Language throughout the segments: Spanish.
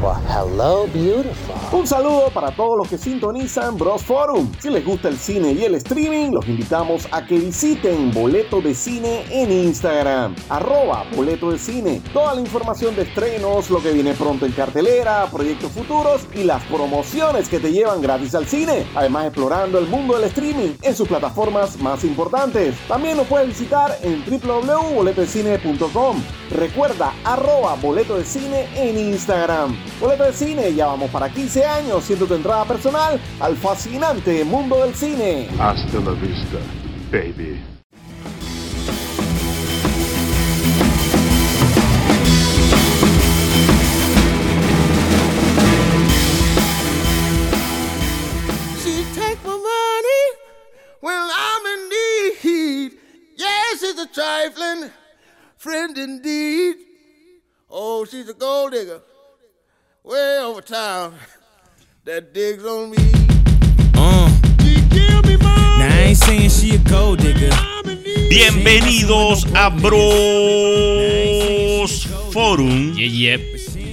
Bye. Hello, beautiful. Un saludo para todos los que sintonizan Bros Forum. Si les gusta el cine y el streaming, los invitamos a que visiten Boleto de Cine en Instagram. Arroba Boleto de Cine. Toda la información de estrenos, lo que viene pronto en cartelera, proyectos futuros y las promociones que te llevan gratis al cine. Además, explorando el mundo del streaming en sus plataformas más importantes. También nos puedes visitar en www.boletodecine.com. Recuerda, arroba Boleto de Cine en Instagram. Boleto de Cine, ya vamos para 15 años siendo tu entrada personal al fascinante mundo del cine. Hasta la vista, baby. She take my money when I'm in need. Yes, she's a trifling friend indeed. Oh, she's a gold digger way over town that digs on me. Uh, She give me money. now I ain't saying she a gold digger. I'm in need. Bienvenidos a Bros Forum. Yeah.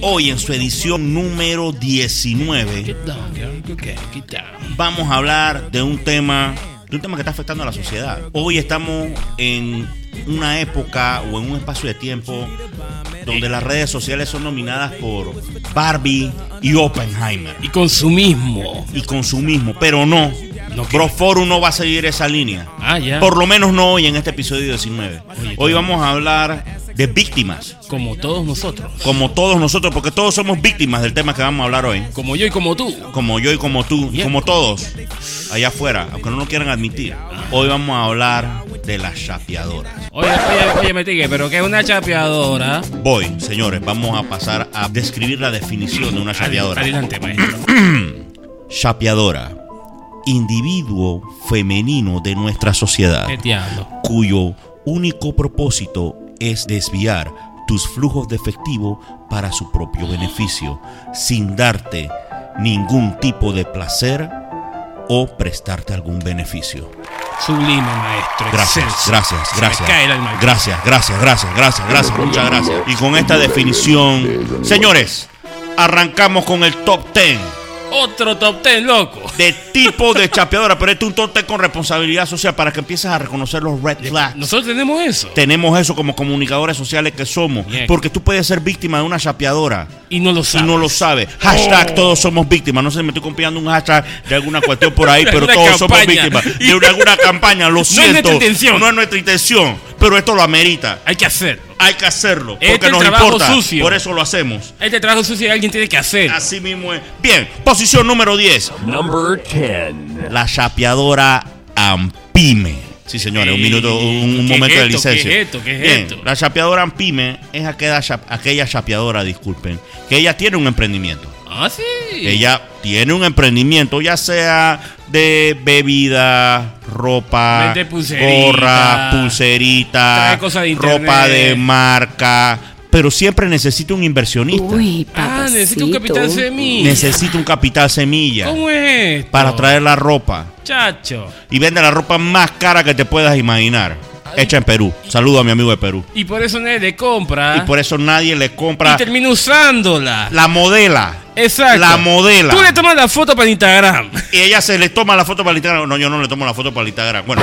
Hoy en su edición número 19 Get down, girl. Okay, get down. vamos a hablar de un tema, de un tema que está afectando a la sociedad. Hoy estamos en una época o en un espacio de tiempo donde las redes sociales son nominadas por Barbie y Oppenheimer Y consumismo. y consumismo, pero no. ¿No qué? Bros Forum no va a seguir esa línea. Ah, ya. Por lo menos no hoy en este episodio 19. Oye, Hoy vamos a hablar de víctimas. Como todos nosotros. Como todos nosotros, porque todos somos víctimas del tema que vamos a hablar hoy. Como yo y como tú. Como yo y como tú, y como todos, allá afuera, aunque no lo quieran admitir. Hoy vamos a hablar de las chapeadoras. Oye, oye, oye, me tigue, pero que es una chapeadora. Voy, señores, vamos a pasar a describir la definición de una chapeadora. Adelante, maestro. Chapeadora, individuo femenino de nuestra sociedad. ¿Qué cuyo único propósito es desviar tus flujos de efectivo para su propio beneficio, sin darte ningún tipo de placer o prestarte algún beneficio. Sublime, maestro. Gracias, Excelso. gracias, Se me gracias. cae el alma. Gracias, gracias, gracias, gracias, gracias, muchas gracias. Y con esta definición, señores, arrancamos con el top 10 Otro top ten, loco. de tipo de chapeadora, pero este es un top 10 con responsabilidad social para que empieces a reconocer los red flags. Nosotros tenemos eso. Tenemos eso como comunicadores sociales que somos. Bien. Porque tú puedes ser víctima de una chapeadora Y no lo y sabes. no lo sabes. Hashtag Oh. todos somos víctimas. No sé, me estoy copiando un hashtag de alguna cuestión por ahí, pero todos somos víctimas. De una- alguna campaña, lo es siento. nuestra intención. No es nuestra intención, pero esto lo amerita. Hay que hacerlo. Hay que hacerlo. Este Porque es nos trabajo importa. sucio. Por eso lo hacemos. Este trabajo sucio alguien tiene que hacer. Así mismo es. Bien, posición número 10. Number 10. La chapeadora Ampime. Sí, señores, un minuto, un, un ¿Qué momento es de licencia. ¿Qué es esto? ¿Qué es Bien, esto? La chapeadora Ampime es aquella, aquella chapeadora, disculpen, que ella tiene un emprendimiento. Ah, sí. Ella tiene un emprendimiento, ya sea de bebida, ropa, pulserita. gorra, pulserita, de ropa de marca, pero siempre necesita un inversionista. Uy, Ah, necesito un capital semilla. Necesita un capital semilla ¿Cómo es esto? para traer la ropa. Chacho. Y vende la ropa más cara que te puedas imaginar. Hecha en Perú. Saludo a mi amigo de Perú. Y por eso nadie le compra. Y por eso nadie le Y compra termina usándola. la modela. Exacto. La modela. Tú le tomas la foto para Instagram. Y ella se le toma la foto para el Instagram. No, yo no le tomo la foto para el Instagram. Bueno,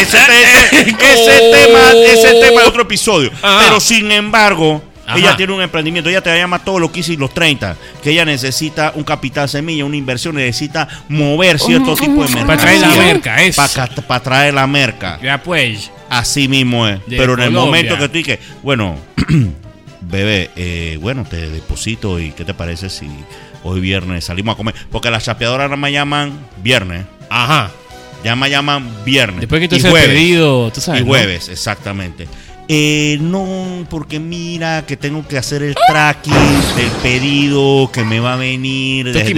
ese, ese- ese Oh. tema, ese tema es otro episodio. Ajá. Pero sin embargo, Ajá. ella tiene un emprendimiento. Ella te llama todo lo que hice y los 30. Que ella necesita un capital semilla, una inversión, necesita mover cierto tipo de mercancía. Para traer la merca, eso. Para traer la merca. Ya pues. Así mismo es. De Pero en el Colombia. momento que tú dices, bueno, bebé, eh, bueno, te deposito y ¿qué te parece si hoy viernes salimos a comer? Porque las chapeadoras me llaman viernes, Ajá. ya me llaman viernes. Después que tú y has jueves, pedido, tú sabes. Y ¿no? jueves, exactamente. Eh, no, porque mira que tengo que hacer el tracking del pedido que me va a venir desde.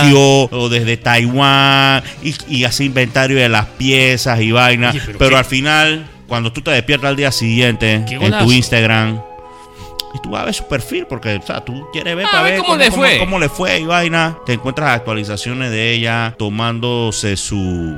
Tokio o desde Taiwán y, y hacer inventario de las piezas y vainas. Pero al final, cuando tú te despiertas al día siguiente en tu Instagram y tú vas a ver su perfil porque o sea, tú quieres ver Ah, para ver cómo le fue. cómo le fue y vaina, te encuentras actualizaciones de ella tomándose su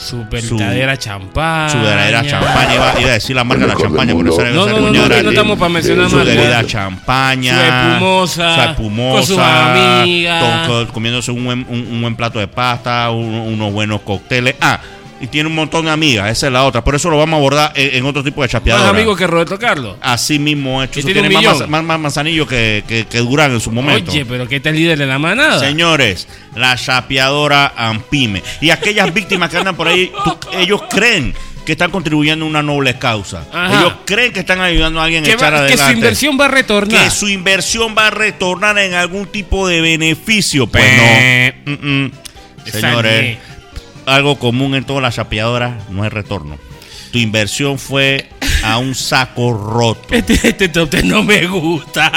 Su verdadera champaña. Su verdadera champaña. Iba, iba a decir la marca de la champaña, No, esa no, no, no, no de- estamos para mencionar Su bebida champaña. Su espumosa, Su espumosa. con sus amigas. con- con- comiéndose un buen, un, un buen plato de pasta, un- unos buenos cócteles. Ah, y tiene un montón de amigas. Esa es la otra. Por eso lo vamos a abordar en, en otro tipo de Más chapeadora. amigos que Roberto Carlos. Así mismo hecho. Eso tiene más, más, más manzanillo que, que, que Durán en su momento. Oye, pero que este es líder de la manada. Señores, la chapeadora Ampime. Y aquellas víctimas que andan por ahí, tú- ellos creen que están contribuyendo a una noble causa. Ajá. Ellos creen que están ayudando a alguien a echar va- que adelante. su inversión va a retornar. Que su inversión va a retornar en algún tipo de beneficio. Pues Pe- no. Mm, mm. Señores. Algo común en todas las chapeadoras no es retorno. Tu inversión fue a un saco roto. Este, este top no me gusta.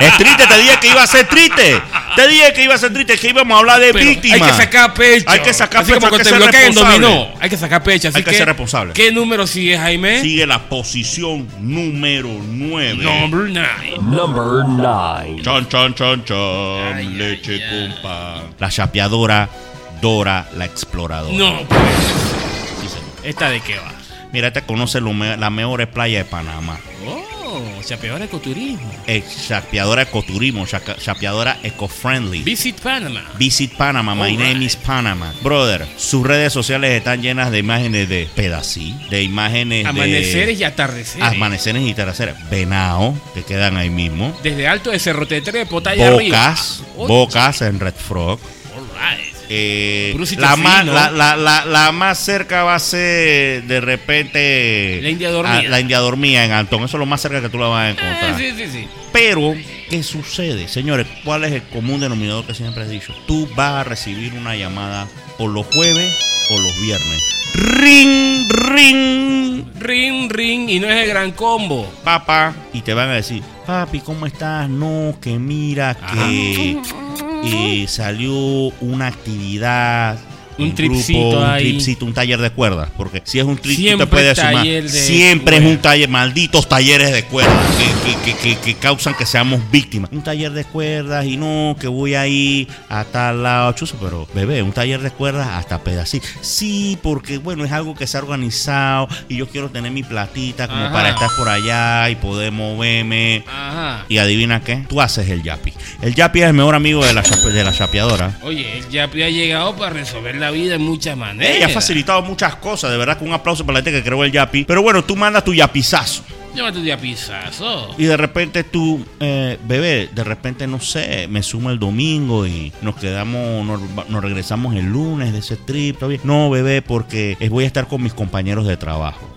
Es triste, te dije que iba a ser triste. Te dije que iba a ser triste, que íbamos a hablar de Pero víctimas. Hay que sacar pecho. Hay que sacar Así pecho, como hay que te ser dominó. Hay que sacar pecho. Así Hay que ser responsable. ¿Qué número sigue, Jaime? Sigue la posición número 9. Number nine. Number 9. Chon, chon, chon, chon. Ay, leche ay, ay. con pan. La chapeadora Dora la exploradora. No, pues. Sí, señor. ¿Esta de qué va? Mira, te conoce me- las mejores playas de Panamá. Oh, chapeadora ecoturismo. Es chapeadora ecoturismo, chapeadora eco-friendly. Visit Panama. Visit Panama, my name is Panama. Brother, sus redes sociales están llenas de imágenes de pedací, de imágenes Amaneceres de y atardeceres. amaneceres y terceras. Venado, que quedan ahí mismo. Desde alto de Cerro Tetrepo, allá arriba. Bocas, Oye, bocas en Red Frog. alright. Eh, la, más, fino. la, la- la- la más cerca va a ser de repente La India Dormida. ah, la India Dormida en Antón. Eso es lo más cerca que tú la vas a encontrar. Eh, sí, sí, sí. Pero, ¿qué sucede? Señores, ¿cuál es el común denominador que siempre he dicho? Tú vas a recibir una llamada o los jueves o los viernes. Ring, ring, Ring, ring. Y no es el gran combo. papá. Y te van a decir, papi, ¿cómo estás? No, que mira que eh, salió una actividad. Un tripcito un ahí. tripcito, un taller de cuerdas. Porque si es un trip, Siempre te puedes sumar. de Siempre es un taller, malditos talleres de cuerdas que, que- que- que- causan que seamos víctimas. Un taller de cuerdas y no, que voy ahí a tal lado, chuzo, pero bebé, un taller de cuerdas hasta pedacito. Sí, porque bueno, es algo que se ha organizado y yo quiero tener mi platita como Ajá. para estar por allá y poder moverme. Ajá. Y adivina qué, tú haces el yapi. El yapi es el mejor amigo de la, de la chapeadora. Oye, él ya ha llegado para resolver la vida en muchas maneras. Ella ha facilitado muchas cosas, de verdad que un aplauso para la gente que creó el yapi. Pero bueno, tú mandas tu yapizazo. Llámate de pisazo. Y de repente tú, eh, bebé, de repente no sé, me sumo el domingo y nos quedamos, nos, nos regresamos el lunes de ese trip. ¿todo bien? No, bebé, porque voy a estar con mis compañeros de trabajo.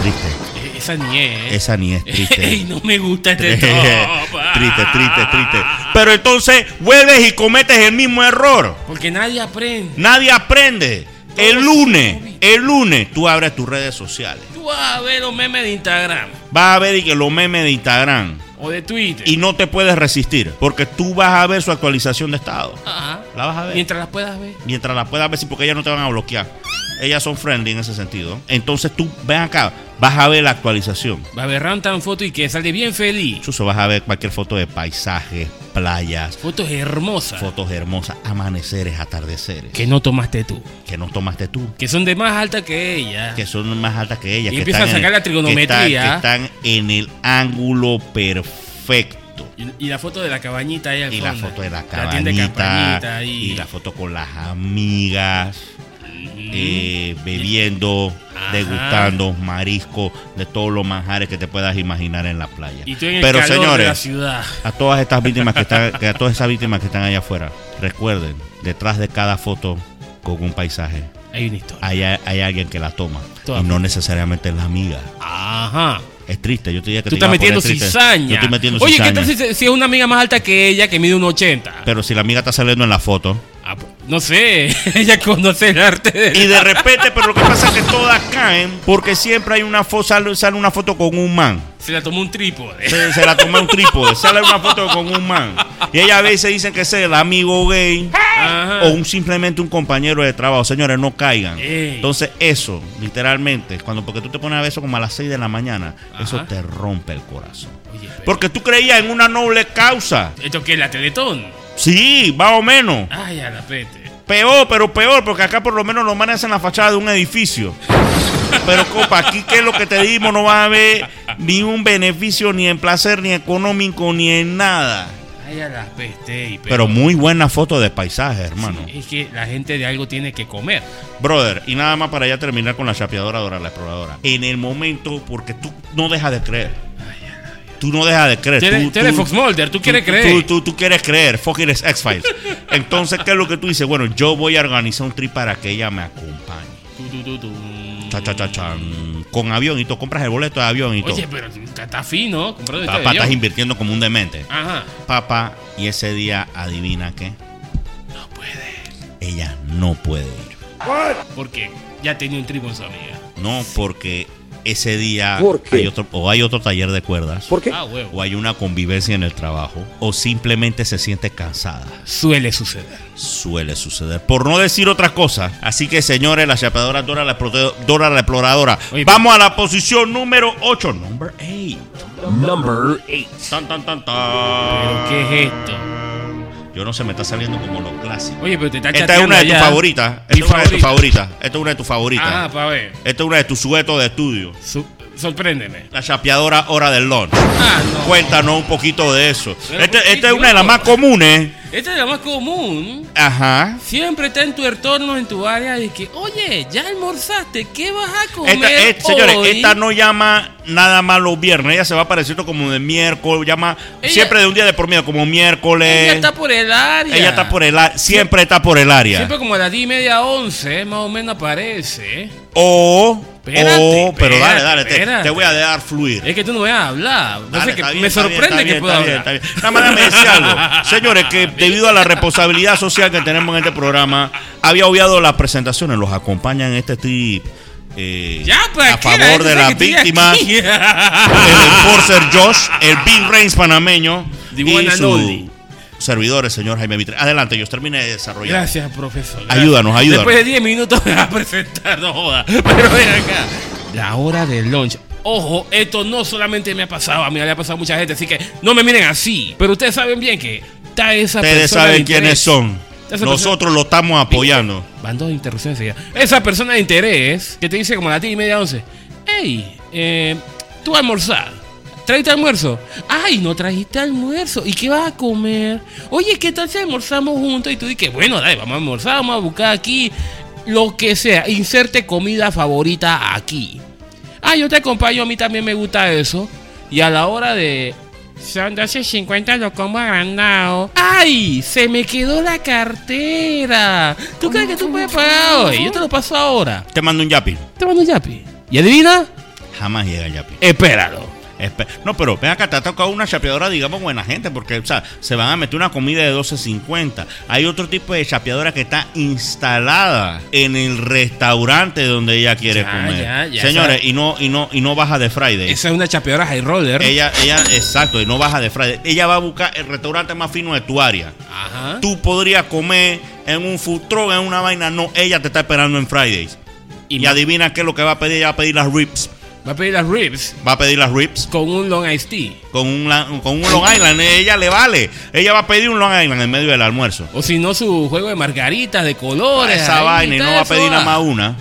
Triste. Eh, Esa ni es. Esa ni es triste. Ey, no me gusta este top. triste, triste, triste. Pero entonces vuelves y cometes el mismo error. Porque nadie aprende. Nadie aprende. El lunes, el lunes, tú abres tus redes sociales. Tú vas a ver los memes de Instagram Vas a ver y que los memes de Instagram. o de Twitter. Y no te puedes resistir. Porque tú vas a ver su actualización de estado. Ajá. La vas a ver. Mientras las puedas ver. Mientras la puedas ver, sí, porque ellas no te van a bloquear. Ellas son friendly en ese sentido. Entonces tú, ven acá, vas a ver la actualización. Va a ver Rantan foto y que sale bien feliz. Chuso, vas a ver cualquier foto de paisajes, playas, Fotos hermosas. fotos hermosas, amaneceres, atardeceres. Que no tomaste tú. Que no tomaste tú. Que son de más alta que ella. Que son más altas que ellas. Y que empiezan a sacar la trigonometría. Que están, que están en el ángulo perfecto. Y, la foto de la cabañita ahí al Y la foto de la La tienda de cabañita. cabañita ahí. y la foto con las amigas. Eh, bebiendo, Ajá. degustando marisco, de todos los manjares que te puedas imaginar en la playa. Y el Pero calor de la señores, ciudad. a todas estas víctimas que están, a todas esas víctimas que están allá afuera, recuerden, detrás de cada foto con un paisaje, Hay una historia. hay, hay alguien que la toma Toda y no necesariamente es la amiga. Ajá. Es triste, yo te diría que Tú te estás metiendo cizaña. Yo estoy metiendo Oye, ¿qué cizaña. tal si, si es una amiga más alta que ella que mide un 80? Pero si la amiga está saliendo en la foto. No sé, ella conoce el arte de... Y de repente, pero lo que pasa es que todas caen porque siempre hay una foto, sale, sale una foto con un man. Se la tomó un trípode. Se, se la toma un trípode, sale una foto con un man. Y ella a veces dicen que es el amigo gay Ajá. o un, simplemente un compañero de trabajo. Señores, no caigan. Ey. Entonces, eso, literalmente, cuando porque tú te pones a ver eso como a las 6 de la mañana, eso te rompe el corazón. Oye, Porque tú creías en una noble causa. ¿Esto qué es la Teletón? Sí, más o menos. Ay, a la pete. Peor, pero peor, porque acá por lo menos los manes hacen la fachada de un edificio. Pero, copa, aquí, ¿qué es lo que te dimos? No va a haber ni un beneficio, ni en placer, ni económico, ni en nada. Ay, a las peste. y Pero muy buena foto de paisaje, hermano. Es que la gente de algo tiene que comer. Brother, y nada más para ya terminar con la chapeadora Dora la exploradora. En el momento, porque tú no dejas de creer. Tú no dejas de creer. Tú eres- Tú- tú eres tú- Fox Mulder, tú quieres tú- creer. Tú, tú- tú quieres creer. Fucking es X-Files. Entonces, ¿qué es lo que tú dices? Bueno, yo voy a organizar un trip para que ella me acompañe. Tu, tu, tu. Cha, cha, cha, chan. Con avión y tú compras el boleto de avión y todo. Oye, pero está, está fino. comprando este Papá, estás invirtiendo como un demente. Ajá. Papá, y ese día, adivina qué. No puede. Ella no puede ir. Porque ya tenía un tribu con su amiga. No, porque ese día hay otro, o hay otro taller de cuerdas. ¿Por qué? Ah, o hay una convivencia en el trabajo, o simplemente se siente cansada. Suele suceder. Suele suceder. Por no decir otra cosa. Así que, señores, la chapeadora Dora la, Dora la exploradora. Oye, Vamos a la posición número 8. Number 8. Number 8. Tan, tan, tan, tan. ¿Pero qué es esto? Yo no sé, me está saliendo como lo clásico. Oye, pero te está Esta es una de tus favoritas. Esta es una de tus favorita. favoritas. Esta es una de tus favoritas. Ajá, para ver. Esta es una de tus suetos de estudio. Su- sorpréndeme. La chapeadora hora del lunch. Ah, no. Cuéntanos un poquito de eso. Pero Esta ¿por qué esta es una de las más comunes. Esta es la más común. Ajá. Siempre está en tu entorno, en tu área, de que, oye, ya almorzaste, ¿qué vas a comer Esta, eh, señores, esta no llama nada más los viernes. Ella se va apareciendo como de miércoles. Llama Ella- siempre de un día de por medio, como miércoles. Ella está por el área. Ella está por el área. Siempre está por el área. Siempre como a las 10 y media, 11, más o menos aparece. O. Espérate. Pero dale, espérate, dale. te- voy a dejar fluir. Es que tú no vas a hablar. No Dale, sé, que está bien, me bien, sorprende que pueda hablar. bien. Nada más decir algo. Señores, que debido a la responsabilidad social que tenemos en este programa, había obviado las presentaciones. Los acompañan en este trip. eh, Ya, pues a favor de las víctimas. el enforcer Josh, el Big Reigns panameño The y su servidor, el señor Jaime Mitre. Adelante, yo termine de desarrollar. Gracias, profesor. Ayúdanos, ayúdanos. Después de 10 minutos me va a presentar, no joda. Pero ven acá. La hora del lunch. Ojo, esto no solamente me ha pasado, a mí le ha pasado a mucha gente, así que no me miren así. Pero ustedes saben bien que está esa Ustedes persona de saben interés. quiénes son. Esa Nosotros lo estamos apoyando. Van dos interrupciones seguidas. Esa persona de interés que te dice como a las 10 y media, 11. Hey, eh, tú vas a almorzar. ¿Trajiste almuerzo? Ay, no trajiste almuerzo. ¿Y qué vas a comer? Oye, ¿qué tal si almorzamos juntos? Y tú dices, bueno, dale, vamos a almorzar, vamos a buscar aquí lo que sea. Inserte comida favorita aquí. Ah, yo te acompaño, a mí también me gusta eso. Y a la hora de... Son 12.50, lo como agrandado. ¡Ay! Se me quedó la cartera. ¿Tú crees que tú puedes pagar hoy? Yo te lo paso ahora. Te mando un yapi. Te mando un yapi. ¿Y adivina? Jamás llega el yapi. Espéralo. No, pero ven acá, te ha tocado una chapeadora, digamos, buena gente, porque, o sea, se van a meter una comida de 12.50. Hay otro tipo de chapeadora que está instalada en el restaurante donde ella quiere Ya, comer. ya, ya, Señores, y no, y no, y no baja de Friday. Esa es una chapeadora high roller. Ella, ella, exacto, y no baja de Friday. Ella va a buscar el restaurante más fino de tu área. Ajá. Tú podrías comer en un food truck, en una vaina. No, ella te está esperando en Fridays. Y Y, adivina qué es lo que va a pedir. Ella va a pedir las ribs. Va a pedir las ribs Va a pedir las ribs. con un long iced tea. con un, con un Long Island. Ella le vale. Ella va a pedir un Long Island en medio del almuerzo. O si no, su juego de margaritas, de colores. Esa vaina y no va a pedir nada más una.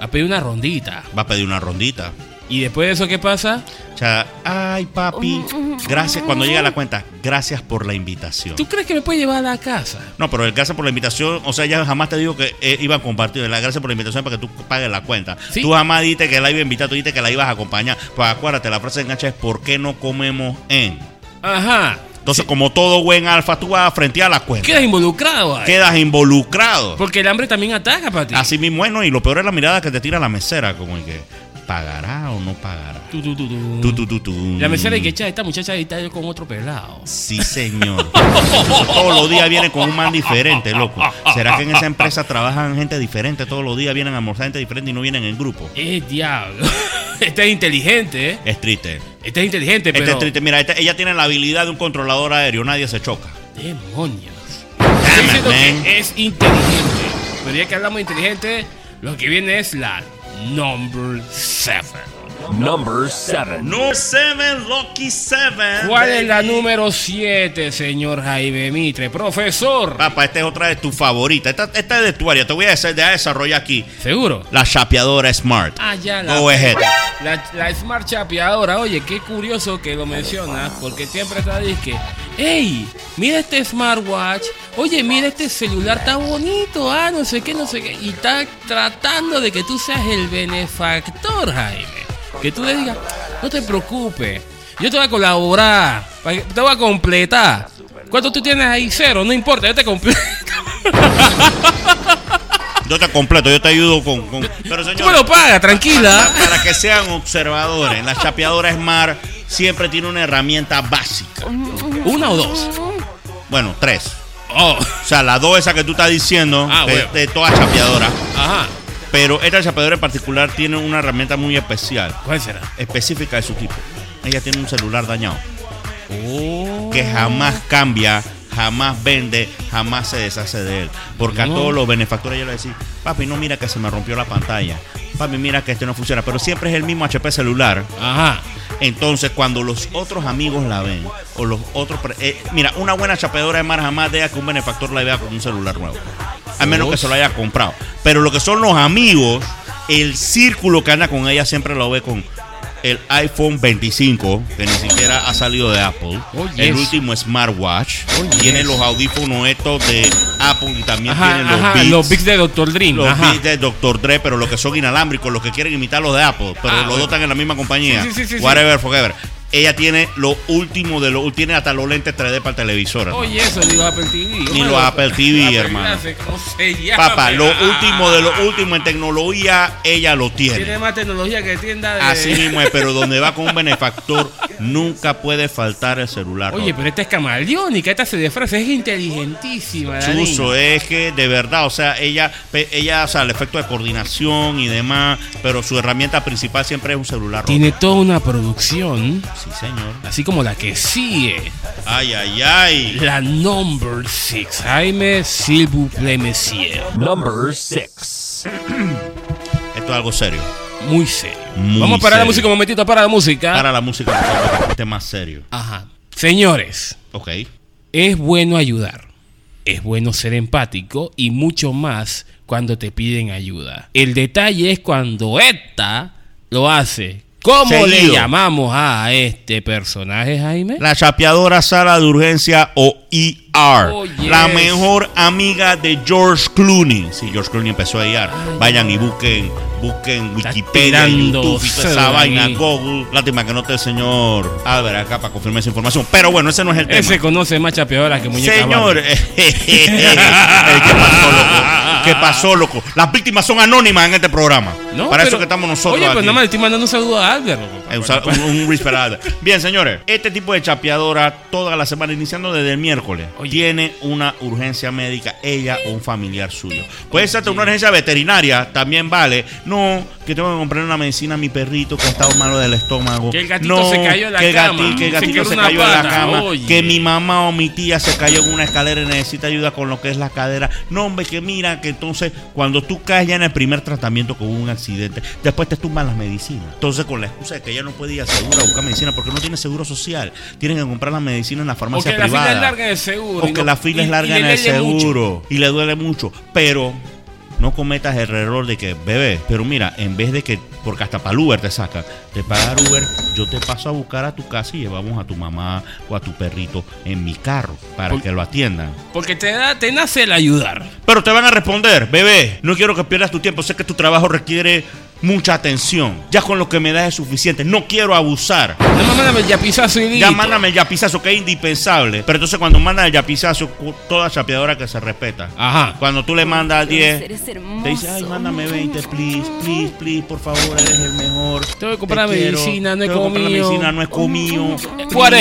Va a pedir una rondita. Va a pedir una rondita. Y después de eso, ¿qué pasa? O sea, ay papi, gracias. Cuando llega la cuenta, gracias por la invitación. ¿Tú crees que me puede llevar a la casa? No, pero el gracias por la invitación, o sea, ya jamás te digo que eh, iba a compartir. La gracias por la invitación para que tú pagues la cuenta. Sí. Tú jamás dijiste que la iba a invitar, tú dijiste que la ibas a acompañar. Pues acuérdate, la frase de enganche es ¿por qué no comemos en? Ajá. Entonces, como todo buen alfa, tú vas a frentear la cuenta. Quedas involucrado ahí. Quedas involucrado. Porque el hambre también ataca para ti. Así mismo es, ¿no? Y lo peor es la mirada que te tira la mesera, como el que pagará o no pagará. Tú, tú, tú, tú. La mesera y que echa esta muchacha está yo con otro pelado. Sí, señor. todos los días vienen con un man diferente, loco. ¿Será que en esa empresa trabajan gente diferente? Todos los días vienen a almorzar gente diferente y no vienen en grupo. Eh, diablo. Esta es inteligente, ¿eh? Es triste. Esta es inteligente, Este pero. es triste. Mira, este- ella tiene la habilidad de un controlador aéreo. Nadie se choca. Demonios. Damn Estoy it, diciendo man. que es inteligente. Pero ya que hablamos de inteligente, lo que viene es la number 7. Number 7. No 7, Lucky 7. ¿Cuál es la número 7, señor Jaime Mitre? Profesor. Papá, esta es otra de tus favoritas. Esta, esta es de tu área. Te voy a hacer de desarrollar aquí. ¿Seguro? La chapeadora Smart. Ah, ya la, Go ahead. la, la Smart Chapeadora. Oye, qué curioso que lo mencionas, porque siempre está que, hey, mira este smartwatch. Oye, mira este celular tan bonito. Ah, no sé qué, no sé qué. Y está tratando de que tú seas el benefactor, Jaime. Que tú le digas, no te preocupes. Yo te voy a colaborar. Te voy a completar. ¿Cuánto tú tienes ahí? Cero, no importa, yo te completo. Yo te completo, yo te ayudo con. con- Pero Tú me señor, lo pagas, tranquila. para que sean observadores, la chapeadora Smart siempre tiene una herramienta básica. ¿Una o dos? Bueno, tres. Oh, O sea, la dos esa que tú estás diciendo, Ah, de, bueno. de toda chapeadora. ajá. Pero esta chapeadora en particular tiene una herramienta muy especial, ¿Cuál será? específica de su tipo. Ella tiene un celular dañado. Oh. que jamás cambia, jamás vende, jamás se deshace de él. Porque a todos los benefactores yo le decía, papi, no mira que se me rompió la pantalla. Papi, mira que este no funciona. Pero siempre es el mismo HP celular. Ajá. Entonces, cuando los otros amigos la ven, o los otros. eh, mira, una buena chapeadora de mar jamás deja que un benefactor la vea con un celular nuevo. A menos que se lo haya comprado. Pero lo que son los amigos, el círculo que anda con ella siempre lo ve con el iPhone 25, que ni siquiera ha salido de Apple. Oh, El último smartwatch. Oh, tiene yes. los audífonos estos de Apple y también Ajá, tiene los ajá, Beats. los Beats de Dr. Dream. Los ajá. Beats de Dr. Dre, pero los que son inalámbricos, los que quieren imitar los de Apple, pero Ah, los bueno. dos están en la misma compañía. Sí, sí, sí, Whatever, forever. Ella tiene lo último de lo tiene hasta los lentes 3D para el televisor. Oye, eso ni los Apple TV. Ni los Apple TV, hermano. Papá, lo Ah, último de lo último en tecnología, ella lo Tiene tiene. más tecnología que tienda de. Así mismo es, pero donde va con un benefactor, nunca puede faltar el celular. Oye, pero esta es camaleónica, esta se disfraza, es inteligentísima. Chuso, es que de verdad, o sea, ella, ella, o sea, el efecto de coordinación y demás, pero su herramienta principal siempre es un celular. Tiene toda una producción, Sí, señor. así como la que sigue. Ay, ay, ay. La number 6. Jaime, s'il vous plaît, monsieur. Number 6. Esto es algo serio. Muy serio. Muy Vamos a parar la música un momentito, para la música. Para la música, esté más serio. Ajá. Señores, Ok. es bueno ayudar. Es bueno ser empático y mucho más cuando te piden ayuda. El detalle es cuando esta lo hace. ¿Cómo le llamamos a este personaje, Jaime? La chapeadora sala de urgencia o ER. Oh, yes. La mejor amiga de George Clooney. Si George Clooney empezó a IR. Vayan y busquen, busquen Wikipedia, YouTube y toda esa vaina. Google. Lástima que no esté el señor Albert acá para confirmar esa información. Pero bueno, ese no es el tema. Ese conoce más chapeadoras que muñeca Señor, Barbie. Eh, ¿qué pasó, loco? ¿Qué pasó, loco? Las víctimas son anónimas en este programa. No, Para eso que estamos nosotros Oye, pues nada más le estoy mandando un saludo a Albert. loco. Eh, un, un Peralta. Bien, señores, este tipo de chapeadora toda la semana, iniciando desde el miércoles, Oye. tiene una urgencia médica, ella o un familiar suyo. Puede ser una urgencia veterinaria, también vale. No, que tengo que comprar una medicina a mi perrito que ha estado malo del estómago. Que el gatito no, se cayó en la que cama. gati- que el gatito se cayó en la cama. Oye. Que mi mamá o mi tía se cayó en una escalera y necesita ayuda con lo que es la cadera. No, hombre, que mira, que entonces cuando tú caes ya en el primer tratamiento con un accidente, después te tumban las medicinas. Entonces, con la excusa de que ella no puede ir a seguro a buscar medicina porque no tiene seguro social, tienen que comprar la medicina en la farmacia la el seguro. O que no- la fila y- es larga en el mucho. seguro y le duele mucho. Pero no cometas el error de que, bebé, pero mira, en vez de que, porque hasta para el Uber te sacan, te pagar Uber, yo te paso a buscar a tu casa y llevamos a tu mamá o a tu perrito en mi carro para Por- que lo atiendan. Porque te, da, te nace el ayudar. Pero te van a responder, bebé, no quiero que pierdas tu tiempo, sé que tu trabajo requiere mucha atención. Ya con lo que me das es suficiente, no quiero abusar. No me mándame el yapizazo y Ya mándame el yapizazo que es indispensable. Pero entonces cuando mandan el yapizazo, toda chapeadora que se respeta. Ajá. Cuando tú le mandas 10, Eres te dice, ay, mándame 20, please, please, please, por favor, eres el mejor. Tengo que comprar Te quiero. medicina, no Tengo que comprar comido. medicina, no he comido.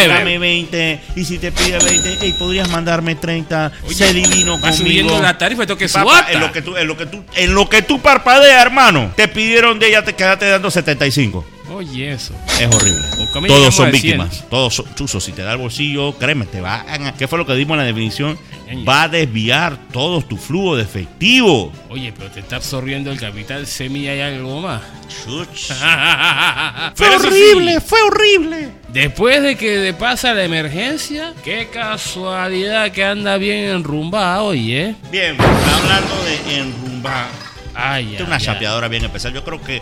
Dame 20. Y si te pide 20, hey, podrías mandarme 30. sé divino Va subiendo conmigo. la tarifa, tengo que Papá, en lo que tú, en lo que tú, en lo que tú parpadeas, hermano, te pidieron de ella, te quedaste dando 75. Oye, eso. Es horrible. Todos son víctimas. 100. Todos son chuzos. Si te da el bolsillo, créeme, te va a... ¿Qué fue lo que dimos en la definición? Va a desviar todo tu flujo de efectivo. Oye, pero te está absorbiendo el capital semilla y algo más. Chuch. Fue horrible, sí, fue horrible. después de que le pasa la emergencia, qué casualidad que anda bien enrumbado, oye. Bien, hablando de enrumbar. Ay, Esta es una chapeadora bien especial. Yo creo que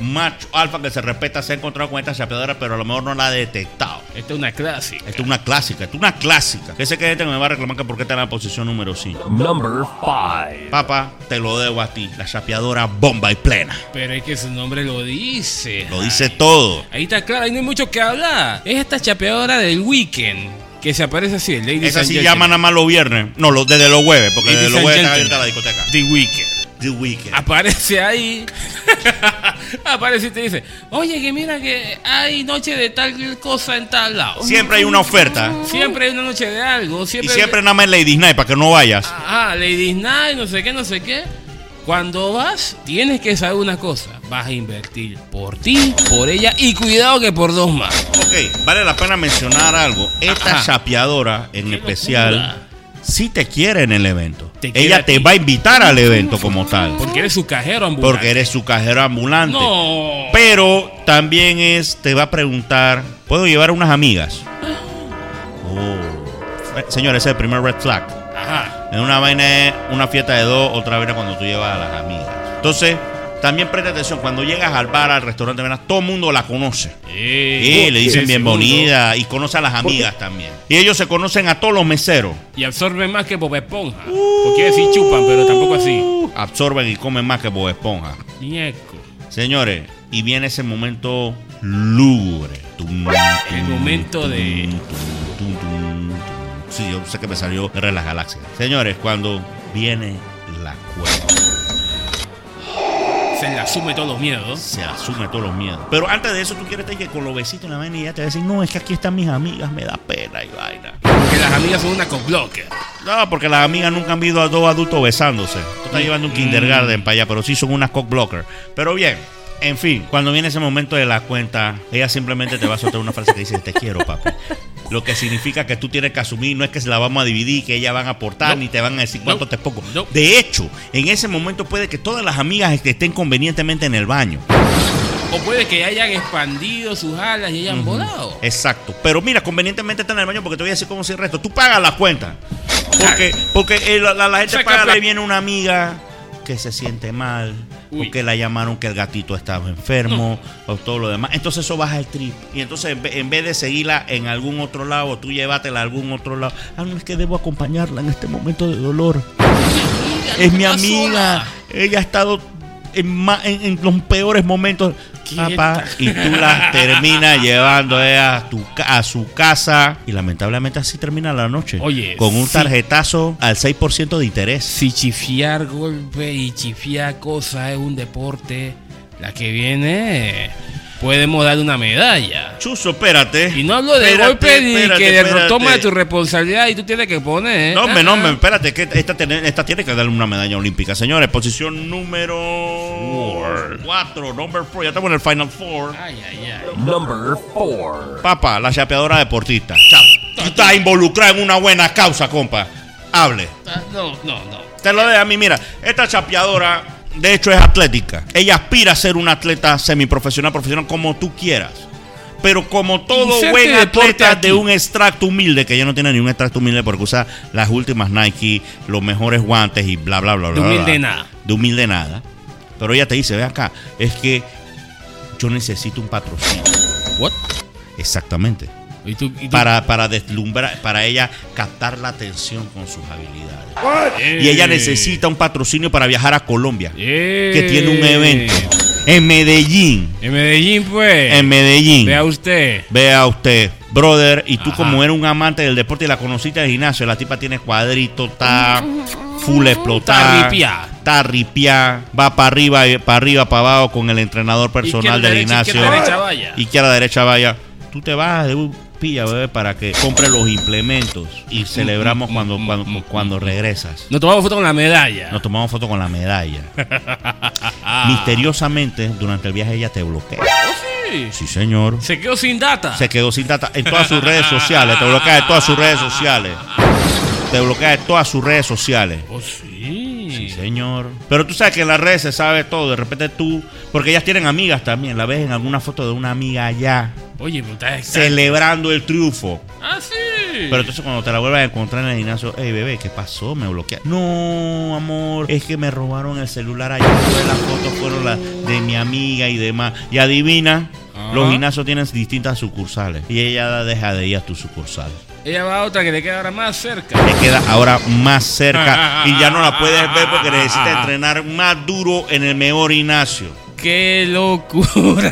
macho alfa que se respeta se ha encontrado con esta chapeadora, pero a lo mejor no la ha detectado. Esta es una clásica. Esta es una clásica, esta es una clásica. Que sé que gente me va a reclamar que porque está en la posición número 5. Number 5. Papá, te lo debo a ti. La chapeadora bomba y plena. Pero es que su nombre lo dice. Lo dice todo. Ahí está claro, ahí no hay mucho que hablar. Es esta chapeadora del weekend que se aparece así, el Ladies Esa sí llaman nada más los viernes. No, desde los jueves, porque Ladies desde los jueves está abierta la discoteca. The Weekend. The Weekend. Aparece ahí. Aparece y te dice, oye, que mira que hay noche de tal cosa en tal lado. Siempre hay una oferta. Siempre hay una noche de algo. Y Siempre, nada más en Ladies Night para que no vayas. Ajá, Ladies Night, no sé qué, no sé qué. Cuando vas, tienes que saber una cosa. Vas a invertir por ti, por ella y cuidado que por dos más. Ok, vale la pena mencionar algo. Esta Ajá. chapeadora en Qué especial locura. Sí te quiere en el evento. Te Ella te va a invitar al evento como tal. Porque eres su cajero ambulante. Porque eres su cajero ambulante. No. Pero también es, te va a preguntar, ¿puedo llevar unas amigas? Oh. Eh, Señor, ese es el primer red flag. Ajá. En una vaina es una fiesta de dos, otra vaina cuando tú llevas a las amigas. Entonces, también presta atención, cuando llegas al bar, al restaurante, verás, todo el mundo la conoce. Eh, Y le dicen bienvenida y conoce a las amigas también. Y ellos se conocen a todos los meseros. Y absorben más que Bob Esponja. Porque decir chupan, pero tampoco así. Absorben y comen más que Bob Esponja. Ñeco. Señores, y viene ese momento lúgubre. Tum, El momento tum, de- tum, tum, tum, tum. Sí, yo sé que me salió de las galaxias. Señores, cuando viene la cueva, Se le asume todos los miedos. se asume todos los miedos. Pero antes de eso, tú quieres que con los besitos en la vaina y ya te va a decir, no, es que aquí están mis amigas, me da pena y vaina. Porque las amigas son una cockblocker. No, porque las amigas nunca han visto a dos adultos besándose. Tú estás llevando un kindergarten para allá, pero sí son unas cockblockers. Pero bien, en fin, cuando viene ese momento de la cuenta, ella simplemente te va a soltar una frase que dice, te quiero, papi. Lo que significa que tú tienes que asumir, no es que se la vamos a dividir, que ellas van a aportar, No. ni te van a decir cuánto No. te pongo. No. De hecho, en ese momento puede que todas las amigas estén convenientemente en el baño. O puede que hayan expandido sus alas y hayan volado. Exacto. Pero mira, convenientemente está en el baño porque te voy a decir cómo se el resto. Tú pagas la cuenta. Porque, porque eh, la, la- la gente Saca paga, le viene una amiga que se siente mal. Porque la llamaron que el gatito estaba enfermo, o todo lo demás. Entonces eso baja el trip. Y entonces en ve- en vez de seguirla en algún otro lado, tú llévatela a algún otro lado. Ah, no, es que debo acompañarla en este momento de dolor. Es mi amiga. Ella ha estado en, en- en los peores momentos. ¿Qué Papá, y tú las terminas llevando eh, a, tu, a su casa. Y lamentablemente así termina la noche. Oye, Con un tarjetazo al 6% de interés. Si chifiar golpe y chifiar cosas es un deporte, la que viene podemos darle una medalla. Chuzo, espérate. Y no hablo de Espérate, golpe ni espérate, que de espérate. toma de tu responsabilidad y tú tienes que poner. No, hombre, no, hombre, espérate, que esta, tiene- esta tiene que darle una medalla olímpica. Señores, posición número 4, number 4. Ya estamos en el Final Four. Ay, ay, ay. Number 4. Papá, la chapeadora deportista. Chao. Tú estás involucrada en una buena causa, compa. Hable. Ah, No, no, no. Te lo de a mí, mira. Esta chapeadora, de hecho, es atlética. Ella aspira a ser una atleta semiprofesional, profesional, como tú quieras. Pero como todo Inserte buen atleta de un extracto humilde, que ella no tiene ni un extracto humilde porque usa las últimas Nike, los mejores guantes y bla, bla, bla, De bla. bla, humilde bla. nada. De humilde nada. Pero ella te dice, ve acá, es que yo necesito un patrocinio. What? Exactamente. ¿Y tú, y tú- Para, para deslumbrar, para ella captar la atención con sus habilidades. Eh. Y ella necesita un patrocinio para viajar a Colombia, Eh. que tiene un evento en Medellín. En Medellín, pues. En Medellín. Vea usted. Vea usted, brother, y tú Ajá. como eres un amante del deporte y la conociste del gimnasio, la tipa tiene cuadrito, está full explotada. Está ripiá. Va para arriba, para arriba, para abajo con el entrenador personal del gimnasio. izquierda, derecha, vaya. Izquierda, derecha, vaya. Tú te vas de un pilla, bebé, para que compre los implementos y celebramos cuando, cuando, cuando regresas. Nos tomamos foto con la medalla. Nos tomamos foto con la medalla. Misteriosamente, durante el viaje ella te bloquea. Sí, señor. Se quedó sin data. Se quedó sin data en todas sus redes sociales. Te bloquea de todas sus redes sociales. Te bloquea de todas sus redes sociales. Oh, sí. Sí, señor. Pero tú sabes que en las redes se sabe todo. De repente tú. Porque ellas tienen amigas también. La ves en alguna foto de una amiga allá. Oye, está- Celebrando el triunfo. Ah, sí. Pero entonces cuando te la vuelvas a encontrar en el gimnasio, hey bebé, ¿qué pasó? Me bloquearon. No, amor, es que me robaron el celular ayer. Las fotos fueron las de mi amiga y demás. Y adivina, Ajá. los gimnasios tienen distintas sucursales. Y ella deja de ir a tu sucursal. Ella va a otra que le queda ahora más cerca. Te queda ahora más cerca y ya no la puedes ver porque necesitas entrenar más duro en el mejor gimnasio. ¡Qué locura!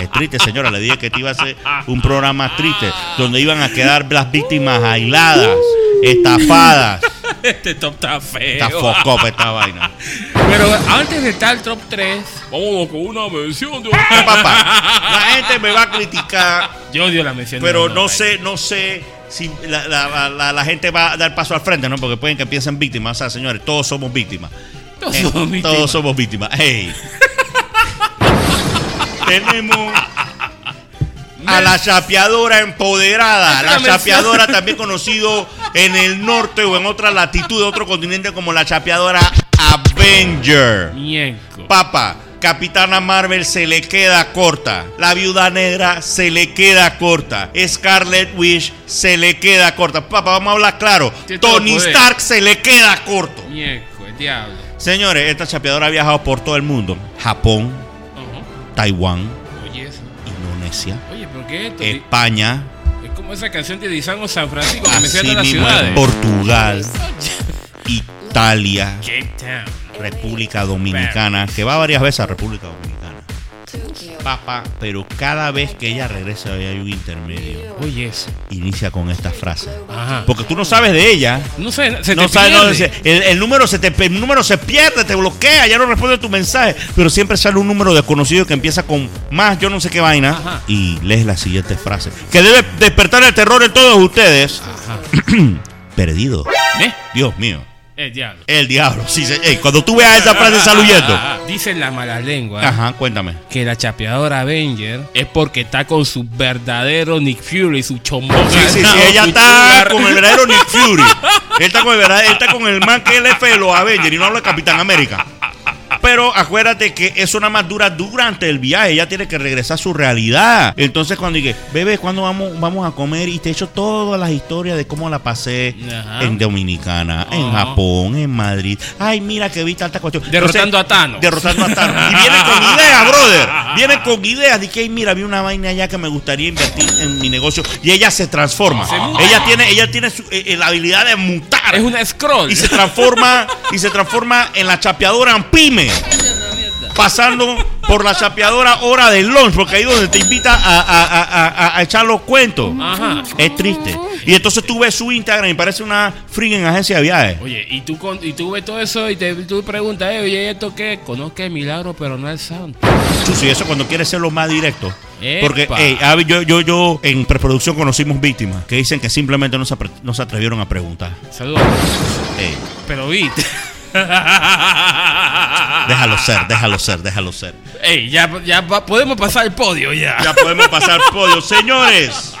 Es triste, señora. Le dije que te iba a hacer un programa triste donde iban a quedar las víctimas aisladas, estafadas. este top está feo. Está focopa esta vaina. Pero antes de estar el top 3, vámonos con una mención de ¿Qué, papá? La gente me va a criticar, Yo odio la mención de pero no sé, no sé si la, la- la- la gente va a dar paso al frente, ¿no? Porque pueden que piensen víctimas. O sea, señores, todos somos víctimas. Todos Eh, somos víctimas. Todos somos víctimas. Hey. Tenemos a la chapeadora empoderada. La chapeadora también conocido en el norte o en otra latitud de otro continente como la chapeadora Avenger. Mienco. Capitana Marvel se le queda corta. La Viuda Negra se le queda corta. Scarlet Witch se le queda corta. Papa, vamos a hablar claro. Tiene Tony. Stark se le queda corto. Mienco, el diablo. Señores, esta chapeadora ha viajado por todo el mundo. Japón. Taiwán, Oye. Indonesia, Oye, ¿pero qué? España, Es como esa canción de Dizango San Francisco que menciona las ciudades. Portugal, Italia, Cape Town. República Dominicana, que va varias veces a República Dominicana. Papá, pero cada vez que ella regresa hay un intermedio. Oye, eso. Inicia con esta frase. Ajá. Porque tú no sabes de ella. No sé, se no te sabes, no, pierde. se- el, el número se te, el número se pierde, te bloquea, ya no responde tu mensaje. Pero siempre sale un número desconocido que empieza con más, yo no sé qué vaina. Ajá. Y lees la siguiente frase. Que debe despertar el terror en todos ustedes. Ajá. Perdido. ¿Ves? Dios mío. El diablo. El diablo. Sí, se- ey, cuando tú veas esa frase, sal huyendo. Dice la mala lengua Ajá, cuéntame. que la chapeadora Avenger es porque está con su verdadero Nick Fury, su chombón. Sí, sí, sí, ella está con el verdadero Nick Fury. Él está con el verdadero, él está con el man que él es de los Avengers y no habla de Capitán América. Pero acuérdate que eso nada más dura durante el viaje. Ella tiene que regresar a su realidad. Entonces, cuando dije, bebé, ¿cuándo vamos, vamos a comer? Y te echo todas las historias de cómo la pasé Ajá. en Dominicana, en. Japón, en Madrid. Ay, mira que vi tanta cuestión. Derrotando a Thanos. Derrotando a Thanos. Y viene con ideas, brother. Viene con ideas de que, "Ay, mira, vi una vaina allá que me gustaría invertir en mi negocio. Y ella se transforma. Se ella tiene, ella tiene su- eh, eh, la habilidad de mutar. Es una scroll. Y se transforma, y se transforma en la chapeadora en pyme. Pasando por la chapeadora hora del lunch, porque ahí es donde te invita a, a- a- a- echar los cuentos. Ajá. Es triste. Y entonces tú ves su Instagram y parece una freaking agencia de viajes. Oye, y tú, con, y tú ves todo eso y te, tú preguntas, eh, oye, ¿esto qué? Conozca el milagro, pero no el santo. Chuso, y eso cuando quieres ser lo más directo. Epa. Porque ey, Avi, yo, yo, yo en preproducción conocimos víctimas que dicen que simplemente no se, no se atrevieron a preguntar. Saludos. Ey, Pero viste. déjalo ser, déjalo ser, déjalo ser. Ey, ya, ya podemos pasar el podio ya. Ya podemos pasar podio. Señores,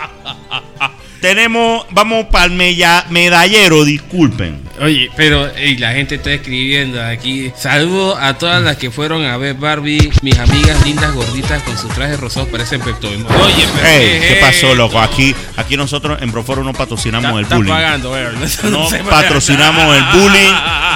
tenemos, vamos para el medallero, disculpen. Oye, pero ey, la gente está escribiendo aquí. Saludos a todas las que fueron a ver Barbie. Mis amigas lindas gorditas con sus trajes rosados parecen peptobismo. Oye, pero Ey, ¿qué pasó, loco? Aquí, aquí nosotros en Proforo no patrocinamos el bullying. pagando, no, patrocinamos el bullying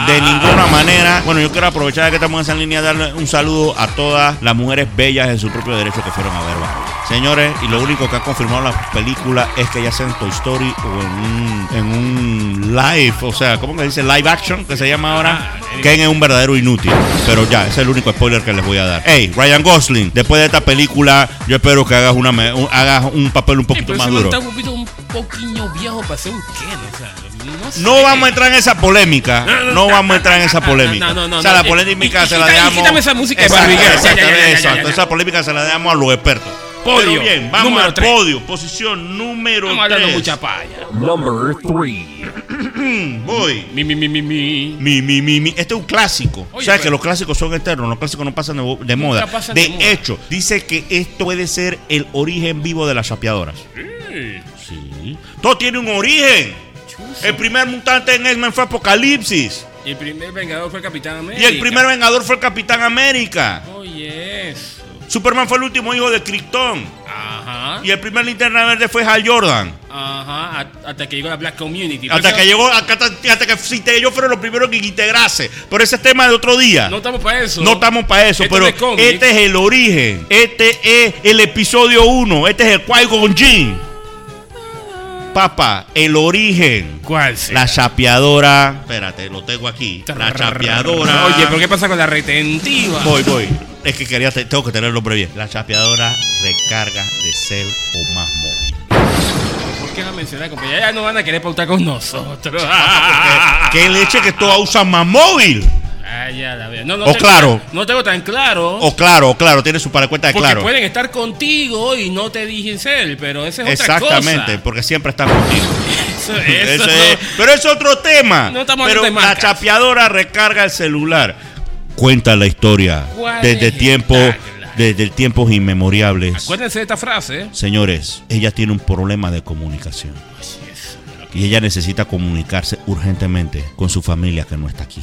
de ninguna manera. Bueno, yo quiero aprovechar que estamos en esa línea darle un saludo a todas las mujeres bellas en su propio derecho que fueron a ver Barbie. Señores, y lo único que ha confirmado la película es que ya sea en Toy Story o en un, en un live, o sea, ¿cómo que dice? Live action, que se llama ahora. Ken es un verdadero inútil. Pero ya, ese es el único spoiler que les voy a dar. Hey, Ryan Gosling, después de esta película, yo espero que hagas, una, me- un, hagas un papel un poquito más duro. está un poquito, viejo para ser un Ken, o sea, no, sé. No vamos a entrar en esa polémica. No vamos a entrar en esa polémica. No, no, no, o sea, la polémica se la dejamos. quítame esa música Exacto, exacto, exacto. Esa polémica se la dejamos a los expertos. Podio. Pero bien, vamos Número al tres. podio. Posición número Estamos hablando 3. mucha paya. Number three. Voy. Mi, mi, mi, mi, mi. Mi, mi, mi, mi. Este es un clásico. Oye, Sabes pero- que los clásicos son eternos, los clásicos no pasan de, de moda. pasan de de moda. hecho, dice que esto puede ser el origen vivo de las chapeadoras. Sí. Todo tiene un origen. El primer mutante en X-Men fue Apocalipsis. Y el primer vengador fue el Capitán América. Y el primer vengador fue el Capitán América. Oye, eso. Superman fue el último hijo de Krypton. Ajá. Y el primer linterna verde fue Hal Jordan. Ajá. Hasta que llegó la Black Community. Hasta que llegó, hasta, que si te- ellos fueron los primeros que integrase. Pero ese es tema de otro día. No estamos para eso. No estamos para eso, pero es este es el origen. Este es el episodio 1. Este es el Qui-Gon Papá, el origen. ¿Cuál será? La chapeadora. Espérate, lo tengo aquí. La chapeadora. Oye, ¿pero qué pasa con la retentiva? Voy, voy. Es que quería, te- tengo que tener el nombre bien. La chapeadora recarga de cel o más móvil. ¿Por qué no mencionar, compañía? Ya no van a querer pautar con nosotros. ¿Qué leche que todas usan más móvil? Ah, ya la veo. No, no O tengo claro. no tengo tan claro. O claro, o claro, tiene su para cuenta de porque claro. pueden estar contigo y no te dicen ser, pero esa es otra Exactamente, cosa. porque siempre están contigo. Eso, eso Ese es- pero es otro tema. No estamos pero la chapeadora recarga el celular. Cuenta la historia ¿Cuál desde tiempo, desde tiempos inmemoriales. Acuérdense de esta frase. ¿eh? Señores, ella tiene un problema de comunicación. Y ella necesita comunicarse urgentemente con su familia que no está aquí.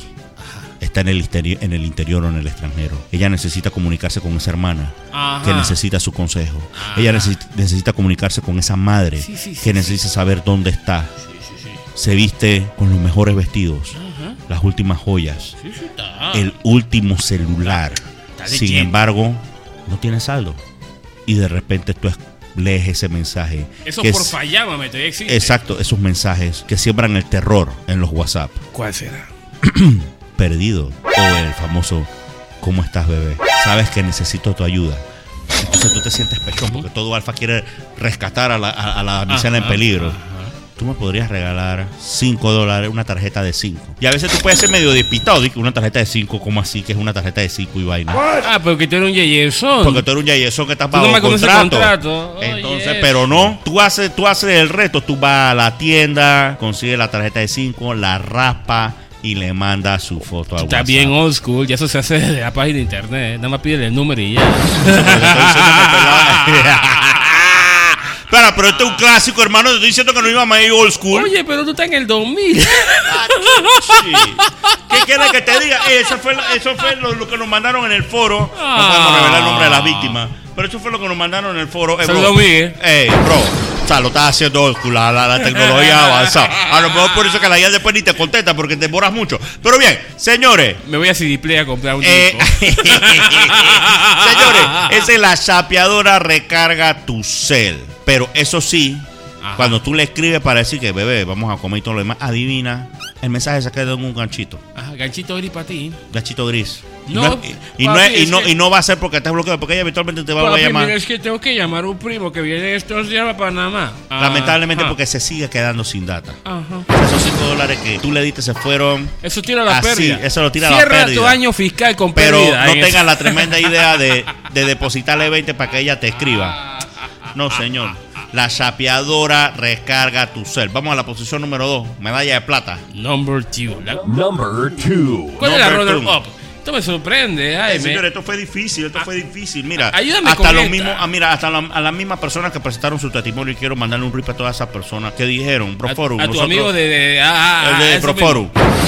Está en el, en el interior o en el extranjero. Ella necesita comunicarse con esa hermana Ajá. que necesita su consejo. Ajá. Ella necesita, necesita comunicarse con esa madre Sí, sí, sí, que necesita saber dónde está. Se viste con los mejores vestidos, Ajá. las últimas joyas, el último celular. Sin embargo, no tiene saldo. Y de repente tú es- lees ese mensaje. Eso que por es- fallámame, todavía existe. Exacto, esos mensajes que siembran el terror en los WhatsApp. ¿Cuál será? Perdido. O el famoso ¿Cómo estás, bebé? Sabes que necesito tu ayuda. Entonces tú te sientes pechón porque todo alfa quiere rescatar a la, a, a la damisela en peligro. ajá. Tú me podrías regalar 5 dólares, una tarjeta de 5. Y a veces tú puedes ser medio despistado, que una tarjeta de 5, como así? Que es una tarjeta de 5 y vaina. Ah, porque tú eres un yeyezón. Porque tú eres un yayezón que estás no bajo me conoces contrato. contrato. Oye, Entonces, pero no, tú haces, tú haces el reto, tú vas a la tienda, consigues la tarjeta de 5, la raspa y le mandas su foto a Está WhatsApp. bien old school, ya eso se hace desde la página de internet. Nada más pídele el número y ya. Espera, pero este es un clásico, hermano. Te estoy diciendo que no íbamos a ir old school. Oye, pero tú estás en el 2000. Sí. ¿Qué quieres que te diga? Eh, Eso fue, eso fue lo, lo que nos mandaron en el foro. No podemos revelar el nombre de las víctimas. Pero eso fue lo que nos mandaron en el foro. Eh, Saludos, bro. Miguel. Ey, bro. O sea, lo estás haciendo la, la- la tecnología ha avanzado. A lo mejor por eso que la IA después ni te contesta porque te demoras mucho. Pero bien, señores. Me voy a CD a comprar un eh, disco. señores, esa es la chapeadora recarga tu cel. Pero eso sí, Ajá. cuando tú le escribes para decir que bebé, vamos a comer y todo lo demás, adivina, el mensaje se queda en un ganchito. Ajá, ganchito gris para ti. Ganchito gris. Y No, y, y y va a ser porque estás bloqueado, porque ella eventualmente te va a Papi, llamar. mira, es que tengo que llamar a un primo que viene estos días a Panamá. Lamentablemente Ajá. porque se sigue quedando sin data. Ajá. Esos 5 dólares que tú le diste se fueron. Eso tira la Así, pérdida. eso lo tira la Cierra pérdida. tu año fiscal con Pero pérdida. no en tengas la tremenda idea de, de depositarle 20 para que ella te escriba. No, señor. La chapeadora recarga tu cel. Vamos a la posición número 2. Medalla de plata. Number two. La- Number two. ¿Cuál es la Number runner two. up? Esto me sorprende. Ay, Eh, me- señor, esto fue difícil, esto fue difícil. Mira, ayúdame hasta con los mismos, ah, mira, hasta la- a las mismas personas que presentaron su testimonio y quiero mandarle un rip a todas esas personas que dijeron, Proforum, a tu nosotros- amigo de. de- ah, ah, ah, de Proforum.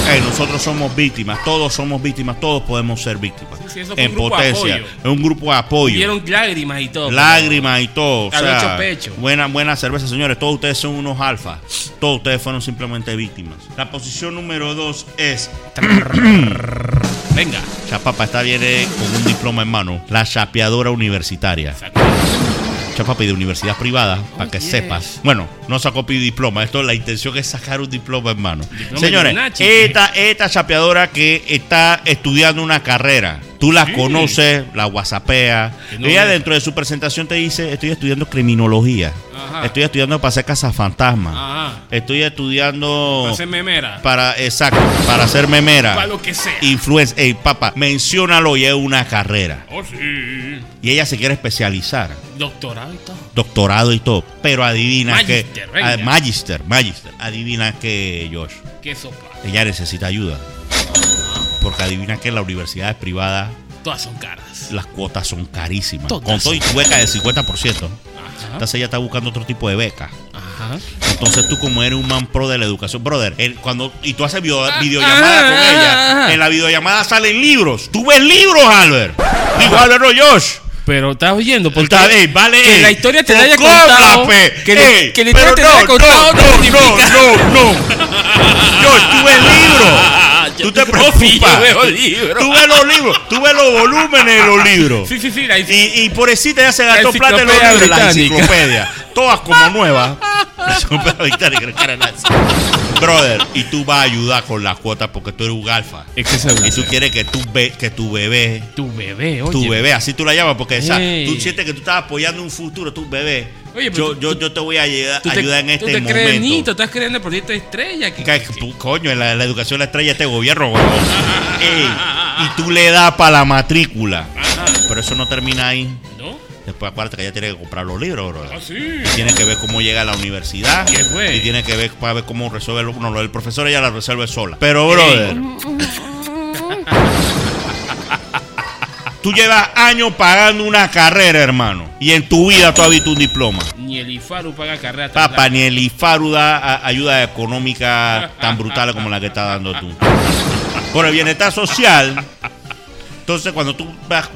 Ey, nosotros somos víctimas, todos somos víctimas, todos podemos ser víctimas. Sí, sí, eso fue en un potencia, es un grupo de apoyo. Hubieron lágrimas y todo. Lágrimas y todo. O sea, pecho. Buena, buena cerveza, señores. Todos ustedes son unos alfa. Todos ustedes fueron simplemente víctimas. La posición número dos es Venga. Chapapa está viene con un diploma en mano. La chapeadora universitaria. Chapapa y de universidad privada, para que sepas. Bueno, no sacó diploma. Esto la intención es sacar un diploma en mano. Diploma Señores, esta, esta chapeadora que está estudiando una carrera. Tú la Sí. conoces, la whatsappea. Que no Ella dentro de su presentación te dice, estoy estudiando criminología. Ajá. Estoy estudiando para ser cazafantasma. Estoy estudiando Para ser memera. para, exacto, para ser memera. Para lo que sea. Influencer. Ey, papá, menciónalo y es una carrera. Oh, sí. Y ella se quiere especializar. Doctorado y todo. Doctorado y todo. Pero adivina Magister, que. venga. ah, Magister, Magister. Adivina que, Josh. Qué sopa. Ella necesita ayuda. Porque adivina que las universidades privadas Todas son caras. las cuotas son carísimas. Todas Con todo y tu beca del 50%. Ajá. Entonces ella está buscando otro tipo de beca. Ajá. Entonces tú como eres un man pro de la educación, brother, él- cuando y tú haces video- Ah, videollamada ah, con ah, ella, ah. en la videollamada salen libros. Tú ves libros, Albert. Digo, Albert, no, Josh. Pero estás oyendo, porque ey, vale, que ey. la historia te la haya contado. pe. Que, Ey, que la historia pero te la haya no, contado. no, no, significa- no, no. Josh, tú ves libros. Tú te preocupas. Tú ves los libros. Tú ves los volúmenes de los libros. Sí, sí, sí. la- Y, y pobrecita ya se gastó La plata en los libros, la británica. enciclopedia. Todas como nuevas. La. Brother, y tú vas a ayudar con las cuotas porque tú eres un alfa. Es que Y tú quieres que tu, be- que tu bebé, Tu bebé, oye. tu bebé, así tú la llamas, porque o sea, Ey. tú sientes que tú estás apoyando un futuro, tu bebé. Oye, pero yo, tú- yo, yo te voy a ayudar, Tú te, ayudar en tú este te crees momento. nito, estás creyendo el proyecto de estrella. Que, Coño, en la, la educación la estrella de este gobierno. Ey, y tú le das para la matrícula. Pero eso no termina ahí. ¿No? Después acuérdate que ella tiene que comprar los libros, bro. Ah, sí. Y tiene que ver cómo llega a la universidad. ¿Qué fue? Y tiene que ver para ver cómo resuelve lo- uno. Lo del profesor ella la resuelve sola. Pero, brother. tú llevas años pagando una carrera, hermano. Y en tu vida tú has visto un diploma. Ni el IFARU paga carrera tan Papá, ni el IFARU da ayuda económica tan brutal como la que estás dando tú. Por el bienestar social. Entonces, cuando tú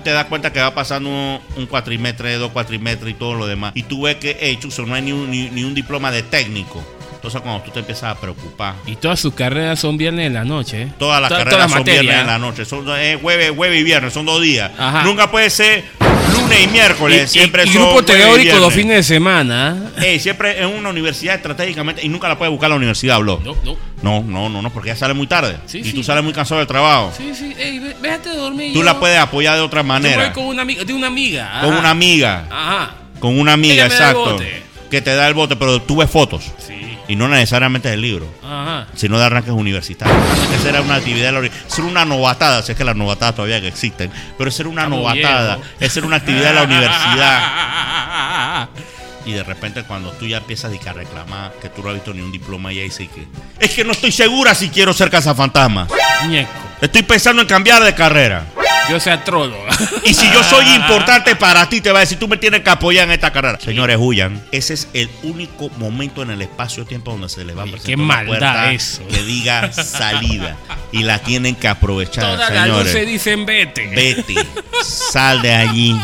te das cuenta que va pasando un, cuatrimestre, dos cuatrimestres y todo lo demás, y tú ves que, hey, chuzo, no hay ni un, ni, ni un diploma de técnico. Entonces, cuando tú te empiezas a preocupar, Y todas sus carreras son viernes en la noche. ¿eh? todas las carreras todas son viernes en la noche, son eh, jueves, jueves y viernes, son dos días. Ajá. Nunca puede ser lunes y Y, miércoles, siempre y- y grupo y teórico los fines de semana. Ey, siempre en una universidad estratégicamente y nunca la puedes buscar la universidad, bro. No, no. No, no, no, no, porque ya sale muy tarde. Sí, y sí. tú sales muy cansado del trabajo. Sí, sí. Ey, déjate de dormir. Tú yo- la puedes apoyar de otra yo manera. voy con una amiga. De una amiga. Con una amiga. Ajá. Con una amiga, exacto. bote. Que te da el bote, pero tú ves fotos. Sí. Y no necesariamente del libro. Ajá. Sino de arranques universitarios. Esa era una actividad de la uni- Ser una novatada, si es que las novatadas todavía que existen. Pero ser una Estamos novatada. Es ser una actividad de la universidad. Y de repente cuando tú ya empiezas a reclamar que tú no has visto ni un diploma, ella dice que es que no estoy segura si quiero ser cazafantasma. Ñeco. Estoy pensando en cambiar de carrera. Yo soy astrólogo. Y si yo soy importante para ti, te va a decir, tú me tienes que apoyar en esta carrera. Señores, huyan. Ese es el único momento en el espacio-tiempo donde se les va a presentar qué una maldad puerta eso. que diga salida. Y la tienen que aprovechar, Todas las luces dicen vete. Vete, sal de allí.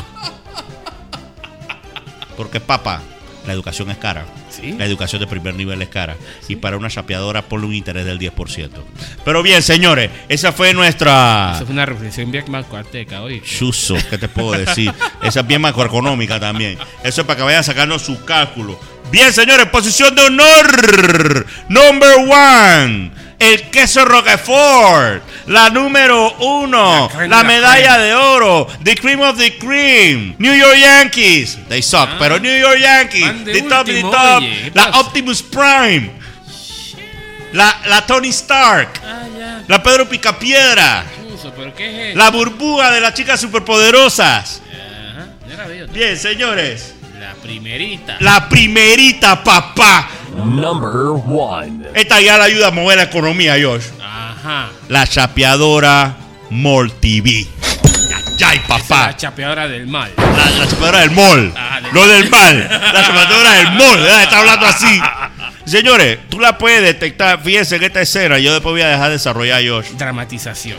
Porque, papá, la educación es cara. Sí. La educación de primer nivel es cara. Y para una chapeadora ponle un interés del 10%. Pero bien, señores, esa fue nuestra... Eso fue una reflexión bien macroarteca, oye. Chuzo, ¿qué te puedo decir? Esa es bien macroeconómica también. Eso es para que vayan sacando sus cálculos. Bien, señores, posición de honor. Number one. El queso Roquefort. La número uno. La medalla de oro. The cream of the cream. New York Yankees. They suck, Ah. pero New York Yankees. The top, the último, top. oye, ¿qué La pasa? Optimus Prime. La, la Tony Stark. Ah, ya. La Pedro Picapiedra. La burbuja de las chicas superpoderosas. Ajá. Ya la veo. Bien, señores. La primerita. La primerita, papá. Number one. Esta ya la ayuda a mover la economía, Josh. Ajá. La chapeadora Mall TV. Ya, La papá. chapeadora del mal. La, la chapeadora del mall. Ah, del- No del mal. La chapeadora del. ¿verdad? Está hablando así. Señores, tú la puedes detectar. Fíjense en esta escena. Yo después voy a dejar de desarrollar, Josh. Dramatización.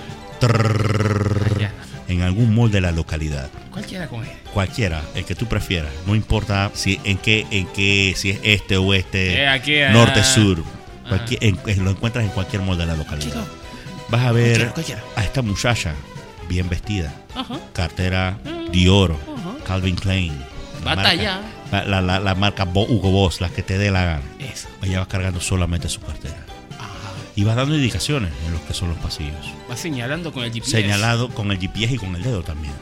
En algún mall de la localidad. Cualquiera con él. Cualquiera, el que tú prefieras. No importa si en qué, en qué, si es este, oeste, Eh, aquí, ah, norte, sur. Cualquier- en- en- lo encuentras en cualquier mall de la localidad. Chico. Vas a ver Cualquiera, cualquiera. a esta muchacha bien vestida. Ajá. Cartera Dior, Ajá. Calvin Klein. la Batalla. marca- La, la- la marca Hugo Boss, las que te dé la gana. Eso. Ella va cargando solamente su cartera. y vas dando indicaciones en los que son los pasillos. Va señalando con el GPS. Señalado con el GPS y con el dedo también.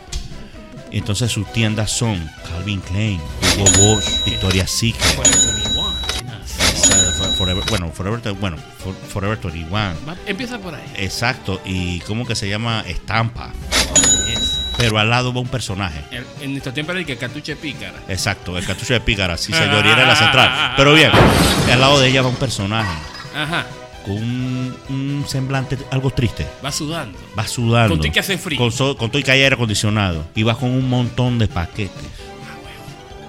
Entonces sus tiendas son Calvin Klein, Hugo Boss, Victoria's Secret, Forever 21. Forever, bueno, Forever, bueno, For- Forever 21. Va- Empieza por ahí. Exacto, y ¿cómo que se llama? Estampa. Yes. Pero al lado va un personaje. El- en nuestro tiempo era el que cartuche pícara. Exacto, el cartucho de pícara, sí señor, y era en la central. Pero bien, al lado de ella va un personaje Ajá. con un, un semblante algo triste. Va sudando. Va sudando. Con todo que hace frío. Con, so- con todo y que hay aire acondicionado. Y va con un montón de paquetes.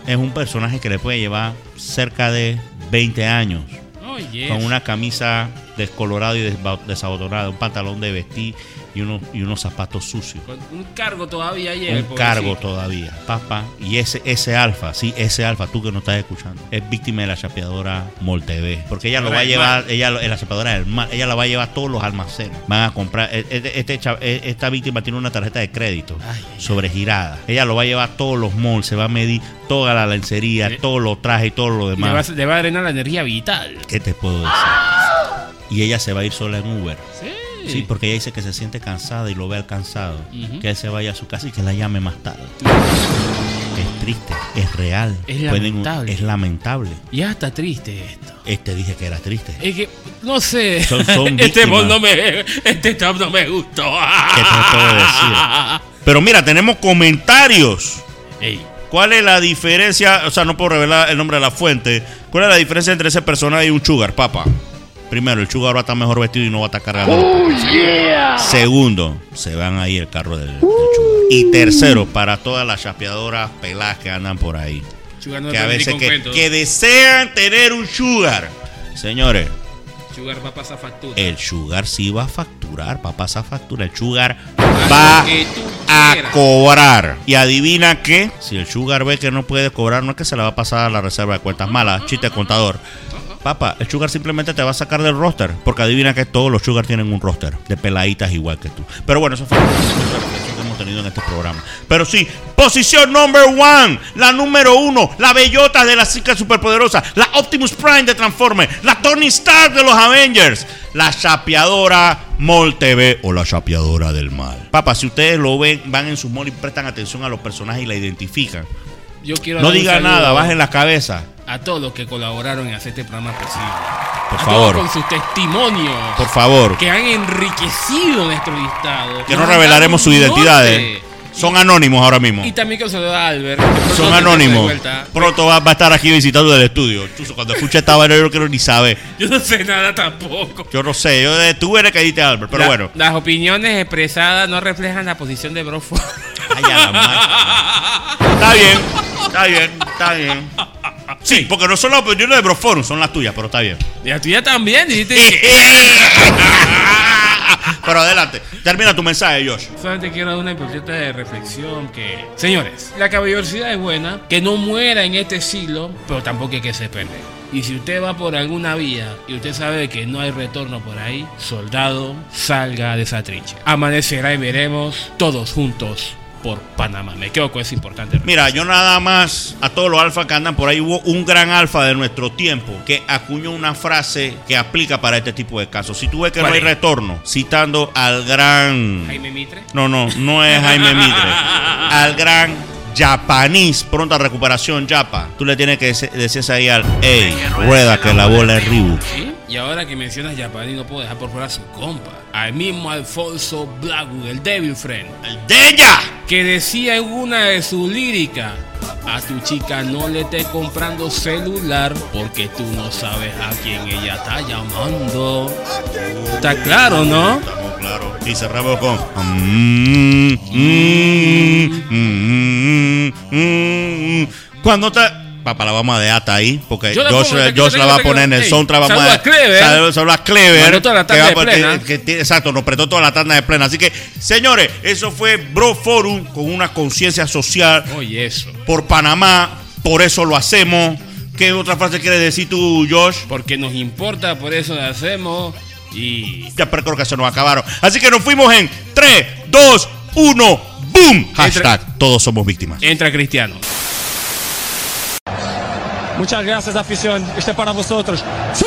Es un personaje que le puede llevar cerca de 20 años. Oh, yes. Con una camisa descolorada y desabotonada, un pantalón de vestir y unos, y unos zapatos sucios. Con un cargo todavía Un cargo todavía, papá. Y ese, ese alfa, sí, ese alfa, tú que no estás escuchando, es víctima de la chapeadora Moltv. Porque ella lo va a llevar, ella la chapeadora del mal, ella la va a llevar a todos los almacenes. Van a comprar, e- e- este, cha- e- esta víctima tiene una tarjeta de crédito Ay, sobregirada. Ella lo va a llevar a todos los malls, se va a medir toda la lencería, Le- todos los trajes y todo lo Le va, demás. le va a drenar la energía vital. ¿Qué te puedo decir? Y ella se va a ir sola en Uber. Sí. Sí, porque ella dice que se siente cansada y lo ve alcanzado. Ujú. Que él se vaya a su casa y que la llame más tarde. Es triste, es real. Es Pueden- lamentable. es lamentable. Ya está triste esto. Este dije que era triste. Es que, no sé. Son- son este no me, este top no me gustó. ¿Qué te puedo decir? Pero mira, tenemos comentarios. Ey, ¿Cuál es la diferencia? O sea, no puedo revelar el nombre de la fuente. ¿Cuál es la diferencia entre ese personaje y un sugar, papá? Primero, el sugar va a estar mejor vestido y no va a estar cargando. Segundo, se van ahí el carro del, del sugar. Y tercero, para todas las chapeadoras peladas que andan por ahí. Sugar no que a veces que, que desean tener un sugar. Señores, Sugar va a pasar factura. el sugar sí va a facturar, va a pasar factura. El sugar va que a cobrar. Y adivina qué, si el sugar ve que no puede cobrar, no es que se le va a pasar a la reserva de cuentas malas, chiste contador. Papá, el sugar simplemente te va a sacar del roster, porque adivina que todos los sugar tienen un roster de peladitas igual que tú. Pero bueno, eso fue la reflexión que hemos tenido en este programa. Pero sí, posición number one, la número uno, la bellota de las chicas superpoderosas, la Optimus Prime de Transformers, la Tony Stark de los Avengers, la chapeadora Mall TV o la chapeadora del mal. Papá, si ustedes lo ven, van en su mall y prestan atención a los personajes y la identifican. Yo quiero No diga nada, bajen la cabeza. A todos los que colaboraron en hacer este programa posible. Por a favor. Todos con sus testimonios. Por favor. Que han enriquecido nuestro listado. Que no revelaremos dado su Son anónimos ahora mismo. Y también que a Albert. que Son anónimos. Pronto va, va a estar aquí visitando el estudio. Chuzo, cuando escuche esta vaina, yo no quiero ni saber. Yo no sé nada tampoco. Yo no sé. Yo, eh, tú eres que diste Albert, pero La- bueno. Las opiniones expresadas no reflejan la posición de Brofo. Ay, a la madre. Está bien, está bien, está bien. Sí, porque no son las opiniones de Broforum, son las tuyas, pero está bien. y la tuya también. Dijiste. Pero adelante, termina tu mensaje, Josh. Solamente quiero dar una importante de reflexión que... Señores, la caballerosidad es buena, que no muera en este siglo, pero tampoco hay que se perder. Y si usted va por alguna vía y usted sabe que no hay retorno por ahí, soldado, salga de esa trinche. Amanecerá y veremos todos juntos por Panamá. Me quedo con eso importante. Mira, yo nada más a todos los alfa que andan por ahí, hubo un gran alfa de nuestro tiempo que acuñó una frase que aplica para este tipo de casos. Si tú ves que no ¿Cuál hay es? retorno, citando al gran... Jaime Mitre. No, no, no es Jaime Mitre. al gran japanís, pronta recuperación, Japa. Tú le tienes que decirse ahí al, ey, rueda que la bola es. ¿Sí? Y ahora que mencionas Japaní, no puedo dejar por fuera a su compa. Al mismo Alfonso Blackwood, el Devil Friend. ¡El de ella! que decía en una de sus líricas, a tu chica no le estés comprando celular porque tú no sabes a quién ella está llamando. Está claro, ¿no? Estamos claros. Y cerramos con. mm, mm, mm. Cuando te. Papá, la vamos a dejar hasta ahí. Porque Yo la Josh, pongo, Josh yo la va a poner en el soundtrack. Vamos a Clever. A Clever. Mandó toda la tanda que va de a poner- plena. que tiene- exacto, nos prestó toda la tanda de plena. Así que, señores, eso fue Bro Forum con una conciencia social Oye, eso. por Panamá. Por eso lo hacemos. ¿Qué otra frase quieres decir tú, Josh? Porque nos importa, por eso lo hacemos. Y. Ya pero creo que se nos acabaron. Así que nos fuimos en 3, 2, 1, ¡boom! Hashtag todos somos víctimas. Entra Cristiano. Muchas gracias, afición. Este es para vosotros. ¡Sí!